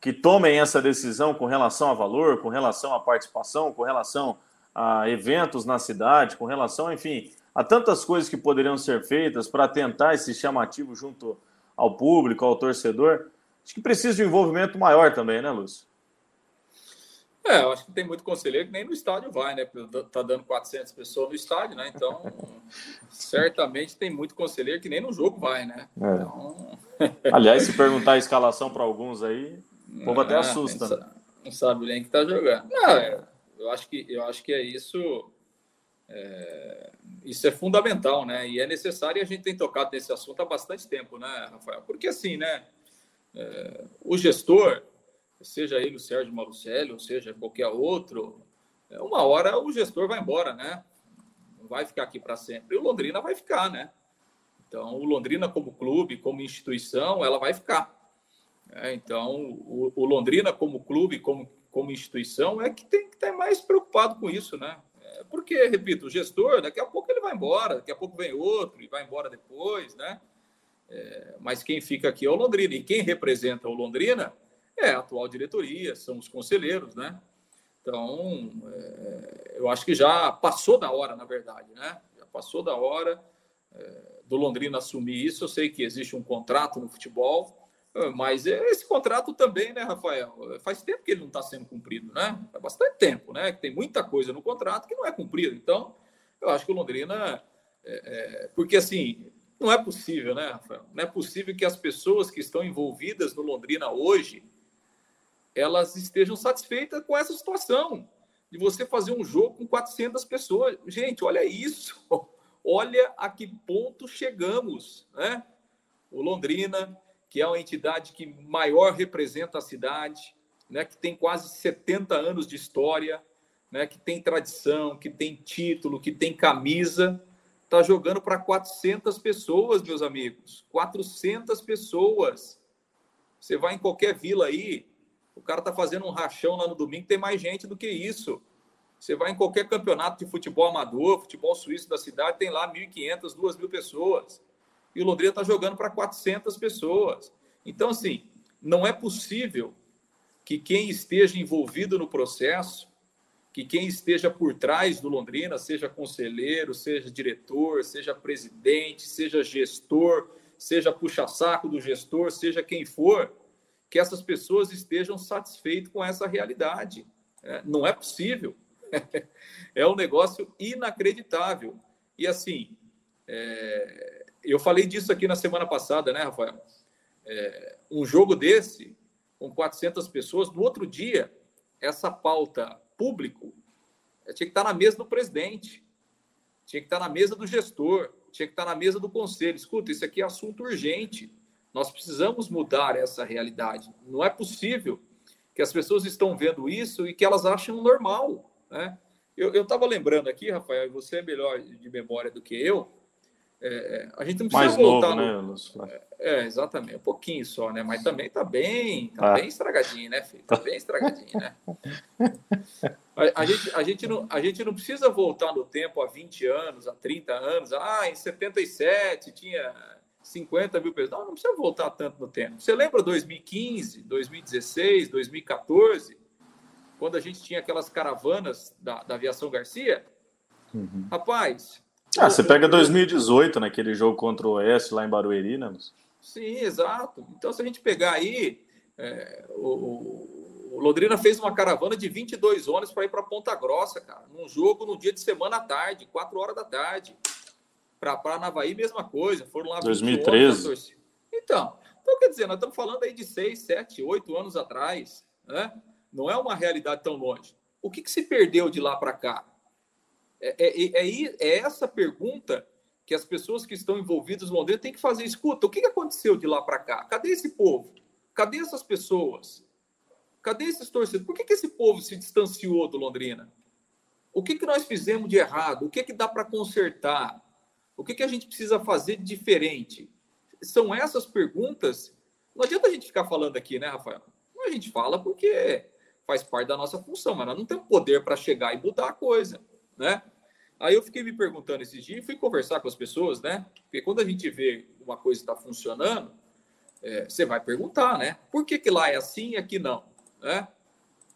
que tomem essa decisão com relação a valor, com relação à participação, com relação a eventos na cidade, com relação, enfim, a tantas coisas que poderiam ser feitas para tentar esse chamativo junto ao público, ao torcedor. Acho que precisa de um envolvimento maior também, né, Lúcio? É, eu acho que tem muito conselheiro que nem no estádio vai, né? Tá dando 400 pessoas no estádio, né? Então, <laughs> certamente tem muito conselheiro que nem no jogo vai, né? É. Então... <laughs> Aliás, se perguntar a escalação para alguns aí, o povo até é, assusta. Não, né? não sabe nem que tá jogando. Não, é, eu acho que eu acho que é isso. É, isso é fundamental, né? E é necessário e a gente tem tocado nesse assunto há bastante tempo, né, Rafael? Porque assim, né? É, o gestor seja ele o Sérgio Malucelli, ou seja qualquer outro, é, uma hora o gestor vai embora, né? Não vai ficar aqui para sempre. E o Londrina vai ficar, né? Então, o Londrina como clube, como instituição, ela vai ficar. É, então, o, o, Londrina como clube, como, como instituição, é que tem que estar mais preocupado com isso, né? É, porque, repito, o gestor, daqui a pouco ele vai embora, daqui a pouco vem outro e vai embora depois, né? É, mas quem fica aqui é o Londrina. E quem representa o Londrina é a atual diretoria, são os conselheiros, né? Então, é, eu acho que já passou da hora, na verdade, né? Já passou da hora é, do Londrina assumir isso. Eu sei que existe um contrato no futebol, é, mas esse contrato também, né, Rafael? Faz tempo que ele não está sendo cumprido, né? Faz bastante tempo, né? Tem muita coisa no contrato que não é cumprido. Então, eu acho que o Londrina. É, é, porque assim, não é possível, né, Rafael? Não é possível que as pessoas que estão envolvidas no Londrina hoje elas estejam satisfeitas com essa situação de você fazer um jogo com 400 pessoas. Gente, olha isso. <laughs> Olha a que ponto chegamos, né? O Londrina, que é uma entidade que maior representa a cidade, né, que tem quase 70 anos de história, né, que tem tradição, que tem título, que tem camisa, está jogando para 400 pessoas, meus amigos. 400 pessoas. Você vai em qualquer vila aí, o cara está fazendo um rachão lá no domingo, tem mais gente do que isso. Você vai em qualquer campeonato de futebol amador, futebol suíço da cidade, tem lá 1.500, 2.000 pessoas. E o Londrina está jogando para 400 pessoas. Então, assim, não é possível que quem esteja envolvido no processo, que quem esteja por trás do Londrina, seja conselheiro, seja diretor, seja presidente, seja gestor, seja puxa-saco do gestor, seja quem for, que essas pessoas estejam satisfeitas com essa realidade. É, não é possível. <laughs> é um negócio inacreditável. E assim, é, eu falei disso aqui na semana passada, né, Rafael? É, um jogo desse com 400 pessoas. No outro dia, essa pauta público tinha que estar na mesa do presidente, tinha que estar na mesa do gestor, tinha que estar na mesa do conselho. Escuta, isso aqui é assunto urgente. Nós precisamos mudar essa realidade. Não é possível que as pessoas estão vendo isso e que elas acham normal. Né? Eu estava lembrando aqui, Rafael, e você é melhor de memória do que eu, é, a gente não precisa Mais voltar novo, no... né, É, exatamente, um pouquinho só, né? Mas também tá bem, tá ah. bem estragadinho, né, filho? Tá bem estragadinho, né? A, a, gente, a, gente não, a gente não precisa voltar no tempo há 20 anos, há 30 anos. Ah, em 77 tinha 50 mil pessoas. Não, não precisa voltar tanto no tempo. Você lembra 2015, 2016, 2014, quando a gente tinha aquelas caravanas da, da aviação Garcia? Uhum. Rapaz, ah, você pega 2018, naquele jogo contra o Oeste lá em Barueri, né? Sim, exato. Então, se a gente pegar aí, é, o, o, Londrina fez uma caravana de 22 ônibus para ir para Ponta Grossa, cara, num jogo no dia de semana à tarde, 4 horas da tarde. Para Navaí, mesma coisa. Foram lá 2013. Então, então, quer dizer, nós estamos falando aí de 6, 7, 8 anos atrás, né? Não é uma realidade tão longe. O que, que se perdeu de lá para cá? É, é, é, é, essa pergunta que as pessoas que estão envolvidas no Londrina têm que fazer. Escuta, o que aconteceu de lá para cá? Cadê esse povo? Cadê essas pessoas? Cadê esses torcedores? Por que, que esse povo se distanciou do Londrina? O que, que nós fizemos de errado? O que, que dá para consertar? O que, que a gente precisa fazer de diferente? São essas perguntas. Não adianta a gente ficar falando aqui, né, Rafael? A gente fala porque faz parte da nossa função, mas nós não temos poder para chegar e mudar a coisa né? Aí eu fiquei me perguntando esses dias e fui conversar com as pessoas, né? Porque quando a gente vê uma coisa está funcionando, é, você vai perguntar, né? Por que, que lá é assim e aqui não? Né?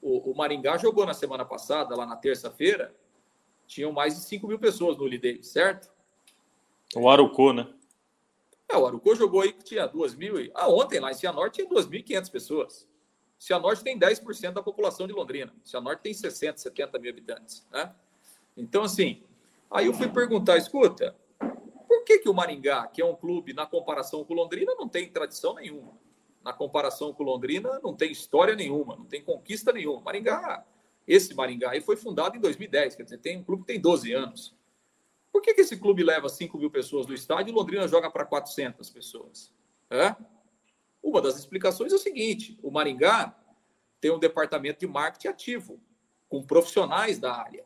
O, o Maringá jogou na semana passada, lá na terça-feira, tinham mais de 5 mil pessoas no Lidei, certo? O Arucô, né? É, o Arucô jogou aí que tinha 2 mil. Ah, ontem lá em Cianorte tinha 2.500 pessoas. Cianorte tem 10% da população de Londrina. Cianorte tem 60, 70 mil habitantes, né? Então, assim, aí eu fui perguntar, escuta, por que, que o Maringá, que é um clube, na comparação com Londrina, não tem tradição nenhuma? Na comparação com Londrina, não tem história nenhuma, não tem conquista nenhuma. Maringá, esse Maringá aí foi fundado em 2010, quer dizer, tem um clube que tem 12 anos. Por que, que esse clube leva 5 mil pessoas do estádio e Londrina joga para 400 pessoas? É? Uma das explicações é o seguinte: o Maringá tem um departamento de marketing ativo, com profissionais da área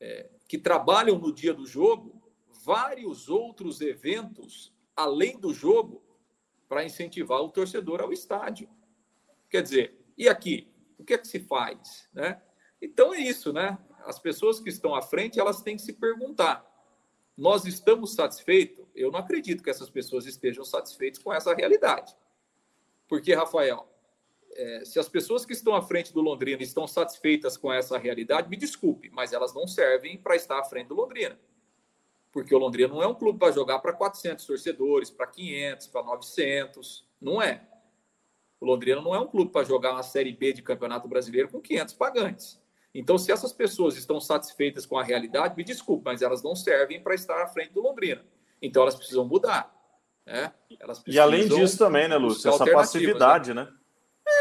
é, que trabalham no dia do jogo vários outros eventos além do jogo para incentivar o torcedor ao estádio. Quer dizer, e aqui? O que é que se faz? Né? Então é isso, né? As pessoas que estão à frente, elas têm que se perguntar: nós estamos satisfeitos? Eu não acredito que essas pessoas estejam satisfeitas com essa realidade. Porque, Rafael, é, se as pessoas que estão à frente do Londrina estão satisfeitas com essa realidade, me desculpe, mas elas não servem para estar à frente do Londrina. Porque o Londrina não é um clube para jogar para 400 torcedores, para 500, para 900. Não é. O Londrina não é um clube para jogar uma Série B de Campeonato Brasileiro com 500 pagantes. Então, se essas pessoas estão satisfeitas com a realidade, me desculpe, mas elas não servem para estar à frente do Londrina. Então, elas precisam mudar. Né? Elas precisam e além disso também, né, Lúcio? Essa passividade, né? né?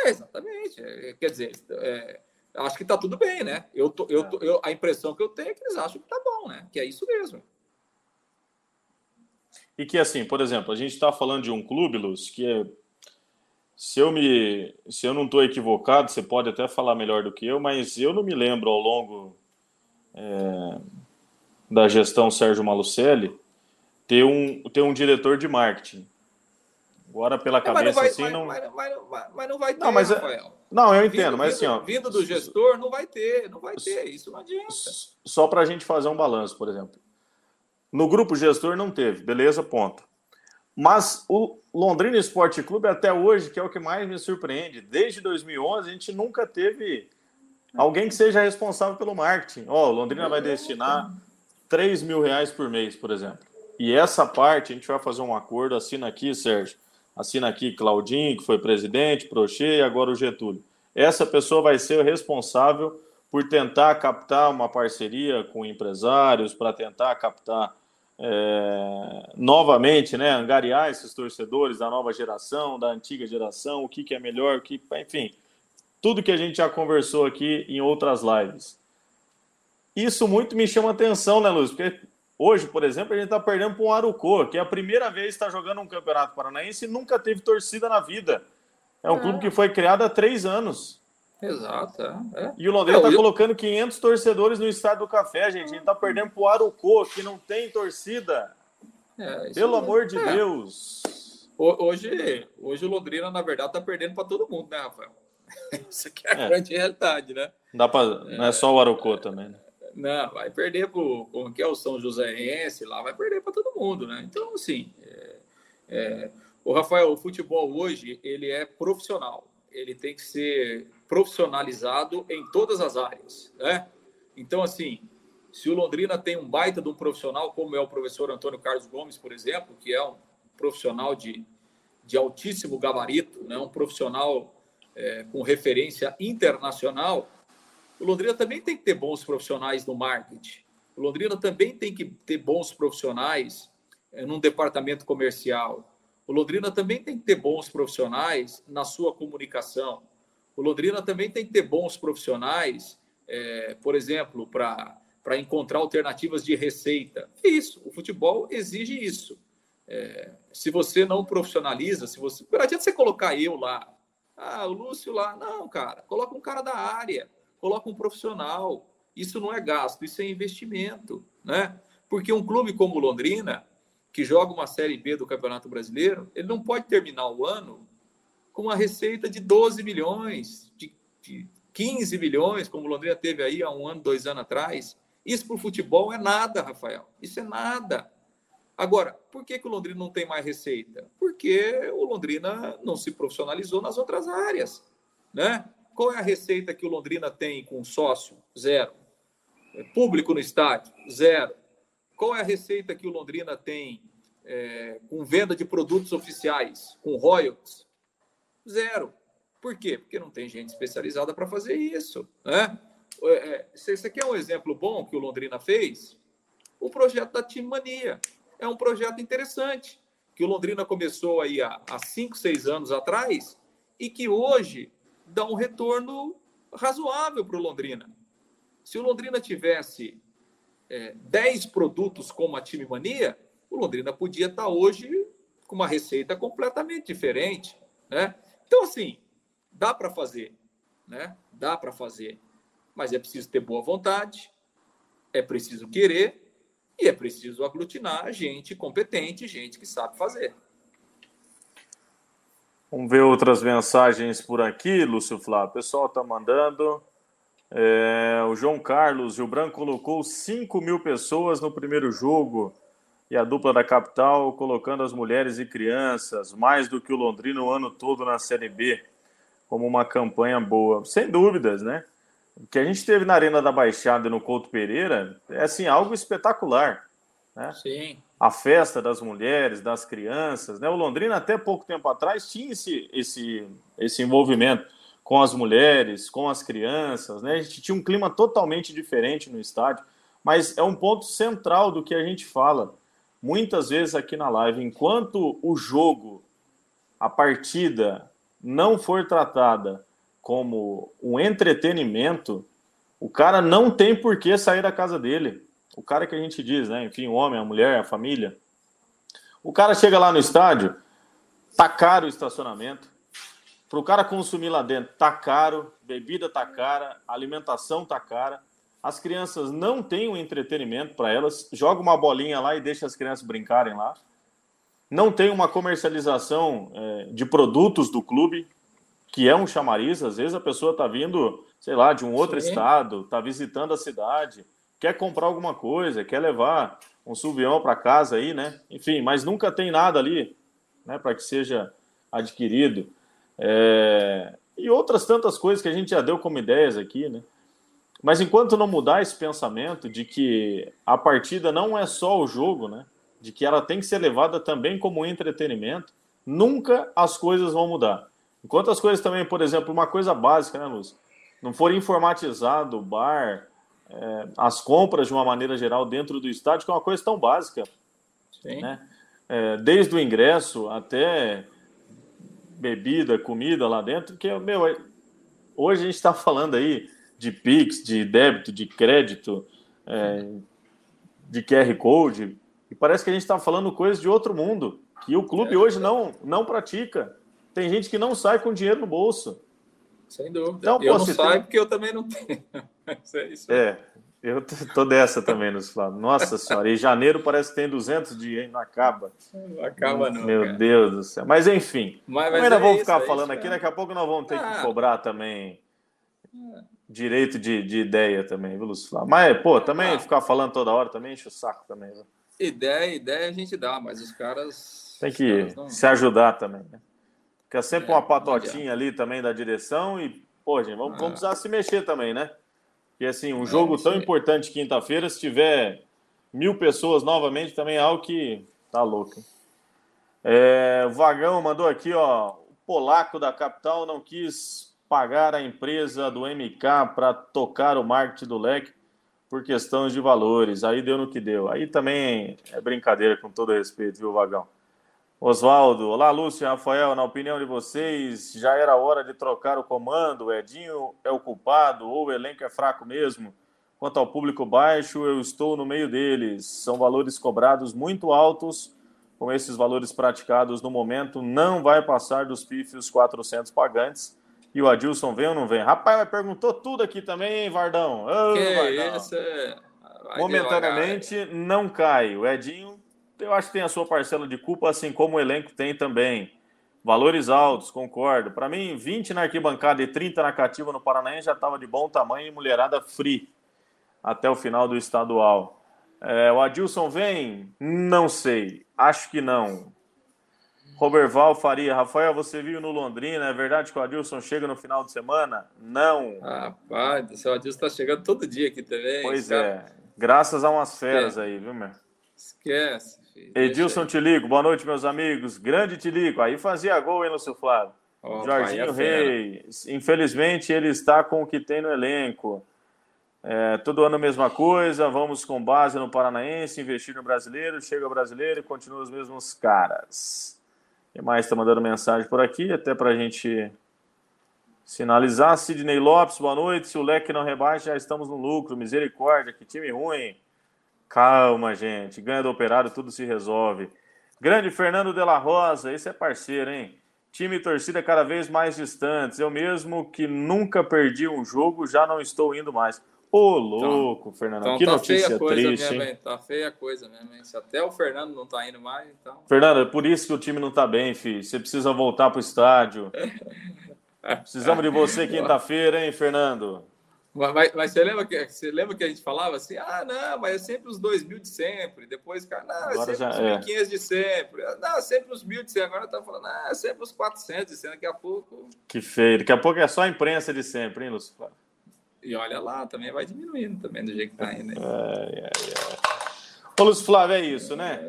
É, exatamente. É, quer dizer, é, acho que está tudo bem, né? Eu, tô, eu, tô, eu, a impressão que eu tenho é que eles acham que está bom, né? Que é isso mesmo. E que, assim, por exemplo, a gente está falando de um clube, Luz, que é. Se eu, me, se eu não estou equivocado, você pode até falar melhor do que eu, mas eu não me lembro ao longo é, da gestão Sérgio Malucelli ter um, ter um diretor de marketing. Agora, pela é, cabeça, vai, assim, mas, não... Mas, mas, mas, não vai ter, não, mas, é- Rafael. Não, eu entendo, vindo, mas assim, ó... Vindo do gestor, não vai ter, não vai ter, isso não adianta. Só para a gente fazer um balanço, por exemplo. No grupo gestor não teve, beleza, ponto. Mas o Londrina Esporte Clube, até hoje, que é o que mais me surpreende, desde 2011, a gente nunca teve alguém que seja responsável pelo marketing. Ó, oh, Londrina vai destinar 3 mil reais por mês, por exemplo. E essa parte a gente vai fazer um acordo, assina aqui, Sérgio, assina aqui Claudinho, que foi presidente, Prochê e agora o Getúlio. Essa pessoa vai ser responsável por tentar captar uma parceria com empresários, para tentar captar é, novamente, né, angariar esses torcedores da nova geração, da antiga geração, o que, que é melhor, o que, enfim, tudo que a gente já conversou aqui em outras lives. Isso muito me chama atenção, né, Luz? Porque hoje, por exemplo, a gente está perdendo para um Arucô, que é a primeira vez que está jogando um campeonato paranaense e nunca teve torcida na vida. É um é. clube que foi criado há três anos. Exato. É. é. E o Londrina está eu... colocando 500 torcedores no Estádio do Café, gente. A gente está perdendo para o Arucô, que não tem torcida. É, Pelo amor de é. Deus. Hoje, hoje o Londrina, na verdade, está perdendo para todo mundo, né, Rafael? <laughs> Isso aqui é a é. grande realidade, né? Dá pra, não é só o Arucô também, né? Não, vai perder para o que é o São Joséense lá, vai perder para todo mundo, né? Então, assim, é, é, o Rafael, o futebol hoje, ele é profissional. Ele tem que ser profissionalizado em todas as áreas, né? Então, assim, se o Londrina tem um baita de um profissional, como é o professor Antônio Carlos Gomes, por exemplo, que é um profissional de, de altíssimo gabarito, né? um profissional é, com referência internacional, o Londrina também tem que ter bons profissionais no marketing. O Londrina também tem que ter bons profissionais é, num departamento comercial. O Londrina também tem que ter bons profissionais na sua comunicação. O Londrina também tem que ter bons profissionais, é, por exemplo, para encontrar alternativas de receita. É isso, o futebol exige isso. É, se você não profissionaliza, se você. Não adianta você colocar eu lá, ah, o Lúcio lá. Não, cara, coloca um cara da área, coloca um profissional. Isso não é gasto, isso é investimento, né? Porque um clube como o Londrina, que joga uma Série B do Campeonato Brasileiro, ele não pode terminar o ano com uma receita de 12 milhões, de, de 15 milhões, como Londrina teve aí há um ano, dois anos atrás. Isso para o futebol é nada, Rafael. Isso é nada. Agora, por que, que o Londrina não tem mais receita? Porque o Londrina não se profissionalizou nas outras áreas. Né? Qual é a receita que o Londrina tem com sócio? Zero. É público no estádio? Zero. Qual é a receita que o Londrina tem é, com venda de produtos oficiais, com royalties? Zero. Por quê? Porque não tem gente especializada para fazer isso. Né? É, esse aqui é um exemplo bom que o Londrina fez. O projeto da Team Mania é um projeto interessante, que o Londrina começou aí há, há cinco, seis anos atrás e que hoje dá um retorno razoável para o Londrina. Se o Londrina tivesse é, 10 produtos como a Time Mania, o Londrina podia estar hoje com uma receita completamente diferente. Né? Então, assim, dá para fazer, né? Dá para fazer, mas é preciso ter boa vontade, é preciso querer e é preciso aglutinar gente competente, gente que sabe fazer. Vamos ver outras mensagens por aqui, Lúcio Flávio. O pessoal está mandando. É, o João Carlos, o Branco colocou 5 mil pessoas no primeiro jogo e a dupla da capital colocando as mulheres e crianças, mais do que o Londrina o ano todo na Série B, como uma campanha boa. Sem dúvidas, né? O que a gente teve na Arena da Baixada no Couto Pereira é assim algo espetacular. Né? Sim. A festa das mulheres, das crianças. Né? O Londrina, até pouco tempo atrás, tinha esse, esse, esse envolvimento com as mulheres, com as crianças. Né? A gente tinha um clima totalmente diferente no estádio, mas é um ponto central do que a gente fala muitas vezes aqui na live. Enquanto o jogo, a partida, não for tratada como um entretenimento, o cara não tem por que sair da casa dele. O cara que a gente diz, né? Enfim, o homem, a mulher, a família. O cara chega lá no estádio, tá caro o estacionamento. Para o cara consumir lá dentro, tá caro, bebida tá cara, alimentação tá cara. As crianças não têm um entretenimento para elas. Joga uma bolinha lá e deixa as crianças brincarem lá. Não tem uma comercialização é, de produtos do clube, que é um chamariz. Às vezes a pessoa está vindo, sei lá, de um outro Sim. estado, está visitando a cidade, quer comprar alguma coisa, quer levar um subião para casa aí, né? Enfim, mas nunca tem nada ali, né, para que seja adquirido. É... E outras tantas coisas que a gente já deu como ideias aqui, né? Mas enquanto não mudar esse pensamento de que a partida não é só o jogo, né? De que ela tem que ser levada também como entretenimento, nunca as coisas vão mudar. Enquanto as coisas também, por exemplo, uma coisa básica, né, Luz? Não for informatizado o bar, é, as compras de uma maneira geral dentro do estádio, que é uma coisa tão básica. Sim. Né? É, desde o ingresso até bebida, comida lá dentro, que, meu, é, hoje a gente está falando aí de Pix, de débito, de crédito, é, de QR Code, e parece que a gente está falando coisas de outro mundo, que o clube é, hoje não, não pratica. Tem gente que não sai com dinheiro no bolso. Sem dúvida. Então, eu não saio porque eu também não tenho. <laughs> é, isso. é, eu tô dessa também nos Flávio. Nossa senhora, em janeiro parece que tem 200 dias, hein? Não acaba. Não acaba não, Meu cara. Deus do céu. Mas enfim, mas, mas ainda é vamos ficar é falando aqui, daqui a pouco nós vamos ter ah. que cobrar também direito de, de ideia também, viu, Lúcio Flávio? Mas, pô, também ah. ficar falando toda hora também enche o saco também. Viu? Ideia, ideia a gente dá, mas os caras. Tem que não... se ajudar também, né? Fica sempre é, uma patotinha ali também da direção e, pô, gente, vamos, ah. vamos precisar se mexer também, né? E assim, um é, jogo tão importante quinta-feira, se tiver mil pessoas novamente, também é algo que tá louco. É, o Vagão mandou aqui, ó. O polaco da capital não quis pagar a empresa do MK para tocar o marketing do leque por questões de valores. Aí deu no que deu. Aí também é brincadeira, com todo respeito, viu, Vagão? Oswaldo, olá, Lúcio Rafael. Na opinião de vocês, já era hora de trocar o comando? O Edinho é o culpado ou o elenco é fraco mesmo? Quanto ao público baixo, eu estou no meio deles. São valores cobrados muito altos. Com esses valores praticados no momento, não vai passar dos pífios 400 pagantes e o Adilson vem ou não vem? Rapaz, mas perguntou tudo aqui também, hein, Vardão? Ô, que Vardão. Isso é... Momentaneamente devagar. não cai. O Edinho, eu acho que tem a sua parcela de culpa, assim como o elenco tem também. Valores altos, concordo. Para mim, 20 na arquibancada e 30 na cativa no Paranaense já estava de bom tamanho e mulherada free até o final do estadual. É, o Adilson vem? Não sei. Acho que não. Roberval Faria, Rafael, você viu no Londrina, é verdade que o Adilson chega no final de semana? Não. Rapaz, o seu Adilson está chegando todo dia aqui também. Pois cara. é, graças a umas feras aí, viu, meu? Esquece. Filho. Edilson Tilico, boa noite, meus amigos. Grande Tilico, aí fazia gol, hein, Lúcio Flávio? Oh, Jorginho é Rei, infelizmente ele está com o que tem no elenco. É, todo ano a mesma coisa, vamos com base no Paranaense, investir no brasileiro, chega o brasileiro e continua os mesmos caras. Quem mais está mandando mensagem por aqui? Até para a gente sinalizar. Sidney Lopes, boa noite. Se o leque não rebaixa, já estamos no lucro. Misericórdia, que time ruim. Calma, gente. Ganha do operário, tudo se resolve. Grande Fernando de la Rosa, esse é parceiro, hein? Time e torcida cada vez mais distantes. Eu mesmo que nunca perdi um jogo, já não estou indo mais. Ô, louco, então, Fernando. Então que tá notícia triste, mesmo, hein? Tá feia a coisa mesmo, hein? Se até o Fernando não tá indo mais, então... Fernando, é por isso que o time não tá bem, filho. Você precisa voltar pro estádio. <laughs> Precisamos de você quinta-feira, hein, Fernando? Mas, mas, você, lembra que, você lembra que a gente falava assim? Ah, não, mas é sempre os dois mil de sempre. Depois, cara, não, é sempre os é. 1.500 de sempre. Não, é sempre os mil de sempre. Agora tá falando, ah, é sempre os 400 de sempre. Daqui a pouco. Que feio. Daqui a pouco é só a imprensa de sempre, hein, Lúcio? E olha lá, também vai diminuindo também do jeito que tá indo. É, é, é. Ô, Lúcio Flávio, é isso, né?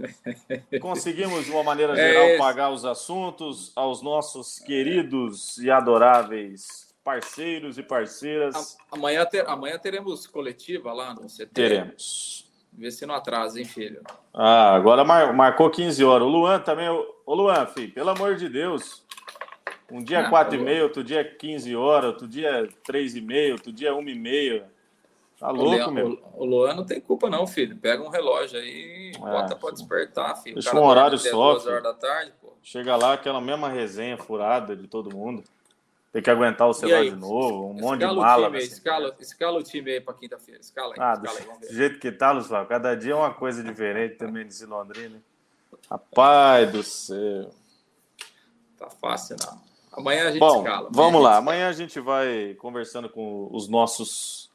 É. Conseguimos, de uma maneira é geral, é pagar os assuntos aos nossos queridos e adoráveis parceiros e parceiras. Amanhã, ter, amanhã teremos coletiva lá no CT. Teremos. Vê se não atrasa, hein, filho? Ah, agora mar, marcou 15 horas. O Luan também. Ô, Luan, filho, pelo amor de Deus. Um dia ah, 4 e meio, outro dia 15 horas, outro dia 3 e meio, outro dia 1 e meio. Tá louco, Leão, meu. O, Luan não tem culpa, não, filho. Pega um relógio aí e é, bota pra despertar, filho. Deixa um horário só. horas da tarde, pô. Chega lá, aquela mesma resenha furada de todo mundo. Tem que aguentar o celular de novo, um monte de mala. Time, escala, escala o time aí pra quinta-feira. Escala aí. Ah, escala aí, do jeito que tá, Luciano, cada dia é uma coisa diferente também de Londrina. Rapaz do céu. Tá fácil, não. Amanhã a gente Bom, escala. vamos lá. Amanhã a gente vai conversando com os nossos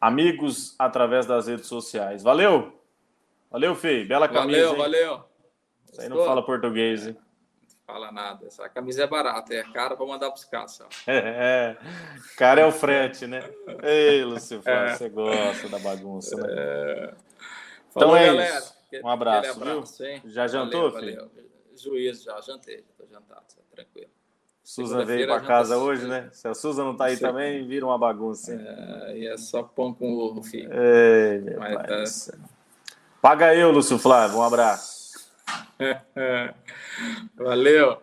amigos através das redes sociais. Valeu? Valeu, Fei. Bela camisa. Valeu, hein? valeu. Isso aí não fala português, hein? fala nada. Essa camisa é barata, é cara para mandar buscar só. <laughs> É, cara é o frete, né? Ei, Lúcio, é. você gosta da bagunça, né? É... Então é galera. isso. Um abraço, abraço? Já jantou, valeu, filho? Juízo, já jantei, já tô jantado, tranquilo. Susan veio para casa hoje, né? Se a Susan não tá aí também, vira uma bagunça. É, e é só pão com ovo, filho. Ei, meu Mas, pai. Tá... Paga eu, Lúcio Flávio. Um abraço. <laughs> Valeu.